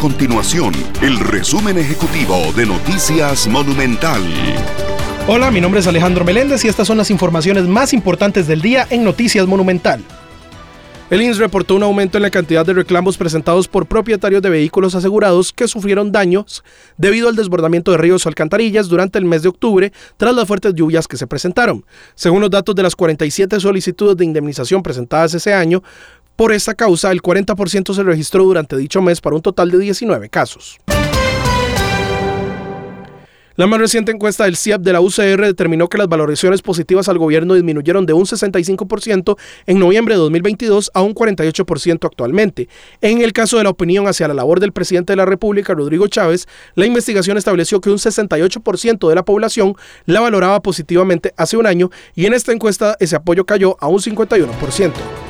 continuación el resumen ejecutivo de Noticias Monumental. Hola, mi nombre es Alejandro Meléndez y estas son las informaciones más importantes del día en Noticias Monumental. El INS reportó un aumento en la cantidad de reclamos presentados por propietarios de vehículos asegurados que sufrieron daños debido al desbordamiento de ríos o alcantarillas durante el mes de octubre tras las fuertes lluvias que se presentaron. Según los datos de las 47 solicitudes de indemnización presentadas ese año, por esta causa el 40% se registró durante dicho mes para un total de 19 casos. La más reciente encuesta del CIAP de la UCR determinó que las valoraciones positivas al gobierno disminuyeron de un 65% en noviembre de 2022 a un 48% actualmente. En el caso de la opinión hacia la labor del presidente de la República, Rodrigo Chávez, la investigación estableció que un 68% de la población la valoraba positivamente hace un año y en esta encuesta ese apoyo cayó a un 51%.